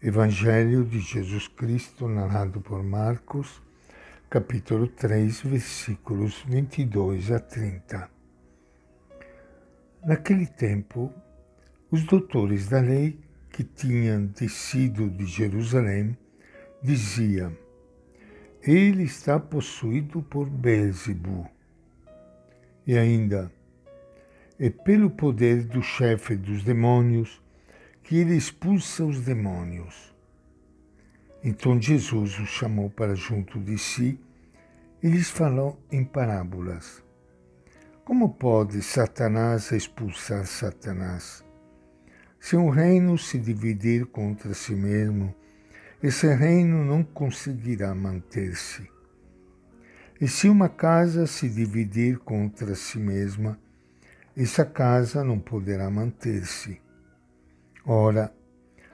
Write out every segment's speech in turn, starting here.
Evangelho de Jesus Cristo, narrado por Marcos, capítulo 3, versículos 22 a 30. Naquele tempo, os doutores da lei que tinham descido de Jerusalém diziam: Ele está possuído por Beelzebub. E ainda, é pelo poder do chefe dos demônios que ele expulsa os demônios. Então Jesus os chamou para junto de si e lhes falou em parábolas. Como pode Satanás expulsar Satanás? Se um reino se dividir contra si mesmo, esse reino não conseguirá manter-se. E se uma casa se dividir contra si mesma, essa casa não poderá manter-se. Ora,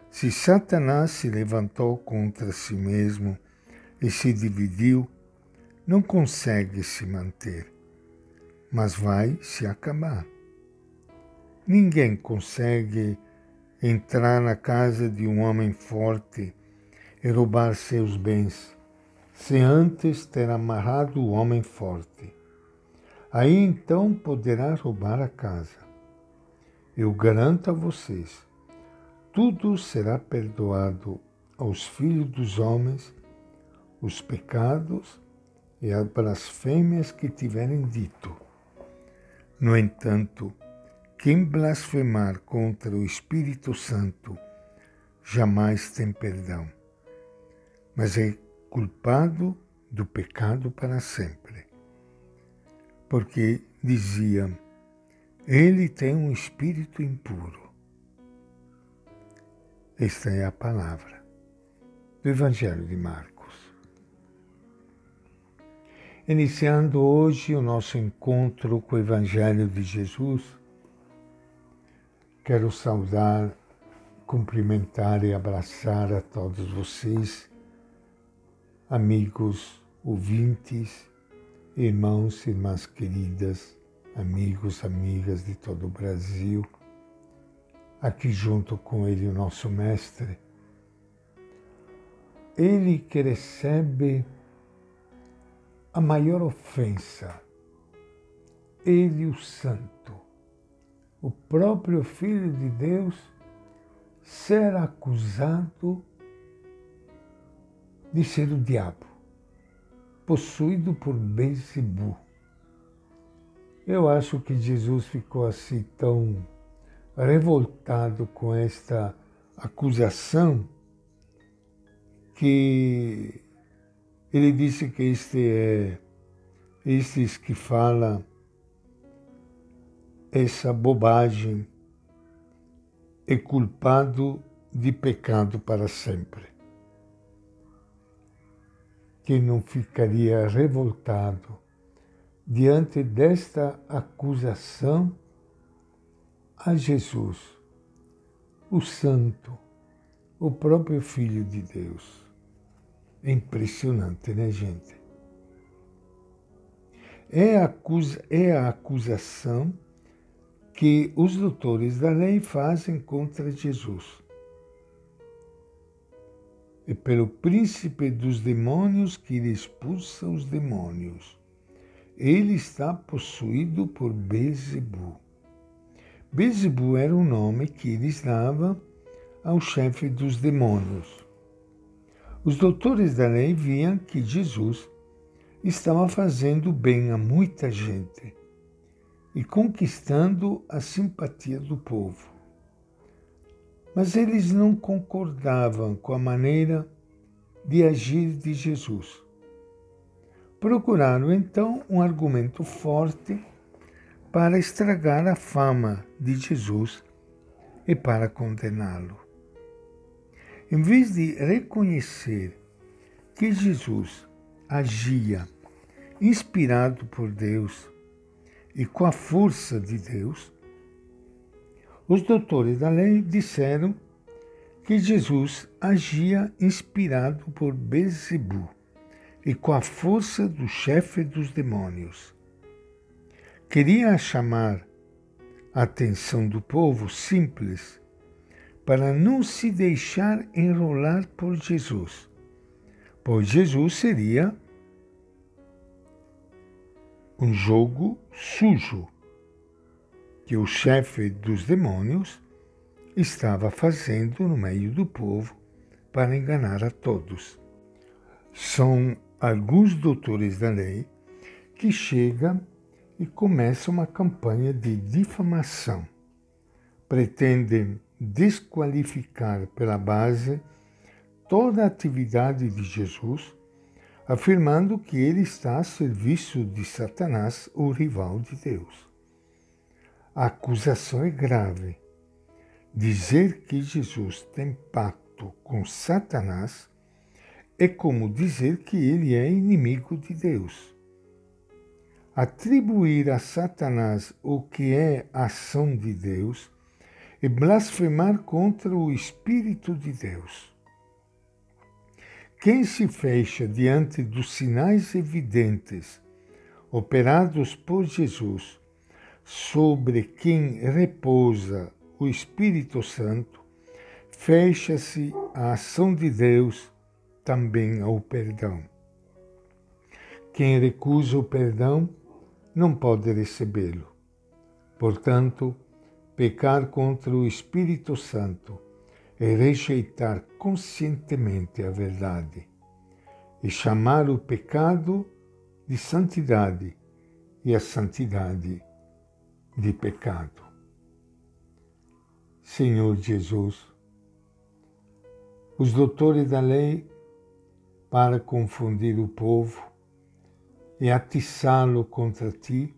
se Satanás se levantou contra si mesmo e se dividiu, não consegue se manter, mas vai se acabar. Ninguém consegue entrar na casa de um homem forte e roubar seus bens, sem antes ter amarrado o homem forte. Aí então poderá roubar a casa. Eu garanto a vocês tudo será perdoado aos filhos dos homens, os pecados e as blasfêmias que tiverem dito. No entanto, quem blasfemar contra o Espírito Santo jamais tem perdão, mas é culpado do pecado para sempre. Porque diziam, ele tem um espírito impuro. Esta é a palavra do Evangelho de Marcos. Iniciando hoje o nosso encontro com o Evangelho de Jesus, quero saudar, cumprimentar e abraçar a todos vocês, amigos, ouvintes, irmãos e irmãs queridas, amigos, amigas de todo o Brasil aqui junto com ele, o nosso Mestre. Ele que recebe a maior ofensa, ele, o Santo, o próprio Filho de Deus, ser acusado de ser o diabo, possuído por Beelzebub. Eu acho que Jesus ficou assim tão revoltado com esta acusação que ele disse que este é estes que fala essa bobagem é culpado de pecado para sempre. Quem não ficaria revoltado diante desta acusação a Jesus, o Santo, o próprio Filho de Deus. É impressionante, né, gente? É a, acusa, é a acusação que os doutores da lei fazem contra Jesus. É pelo príncipe dos demônios que ele expulsa os demônios. Ele está possuído por Bezebu. Beelzebub era o nome que eles davam ao chefe dos demônios. Os doutores da lei viam que Jesus estava fazendo bem a muita gente e conquistando a simpatia do povo. Mas eles não concordavam com a maneira de agir de Jesus. Procuraram então um argumento forte para estragar a fama de Jesus e para condená-lo. Em vez de reconhecer que Jesus agia inspirado por Deus e com a força de Deus, os doutores da lei disseram que Jesus agia inspirado por Bezebu e com a força do chefe dos demônios queria chamar a atenção do povo simples para não se deixar enrolar por Jesus, pois Jesus seria um jogo sujo que o chefe dos demônios estava fazendo no meio do povo para enganar a todos. São alguns doutores da lei que chegam e começam uma campanha de difamação. Pretendem desqualificar pela base toda a atividade de Jesus, afirmando que ele está a serviço de Satanás, o rival de Deus. A acusação é grave. Dizer que Jesus tem pacto com Satanás é como dizer que ele é inimigo de Deus. Atribuir a Satanás o que é ação de Deus e blasfemar contra o Espírito de Deus. Quem se fecha diante dos sinais evidentes operados por Jesus, sobre quem repousa o Espírito Santo, fecha-se à ação de Deus também ao perdão. Quem recusa o perdão não pode recebê-lo. Portanto, Pecar contra o Espírito Santo é rejeitar conscientemente a verdade e chamar o pecado de santidade e a santidade de pecado. Senhor Jesus, os doutores da lei, para confundir o povo e atiçá-lo contra ti,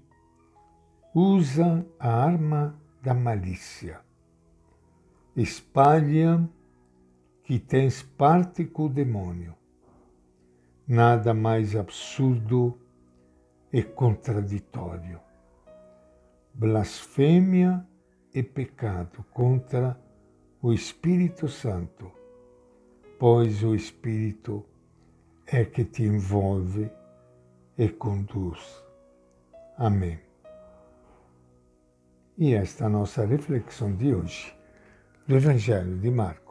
usam a arma da malícia. Espalha que tens parte com o demônio. Nada mais absurdo e contraditório. Blasfêmia e pecado contra o Espírito Santo, pois o Espírito é que te envolve e conduz. Amém. E esta é a nossa reflexão de hoje do Evangelho de Marcos.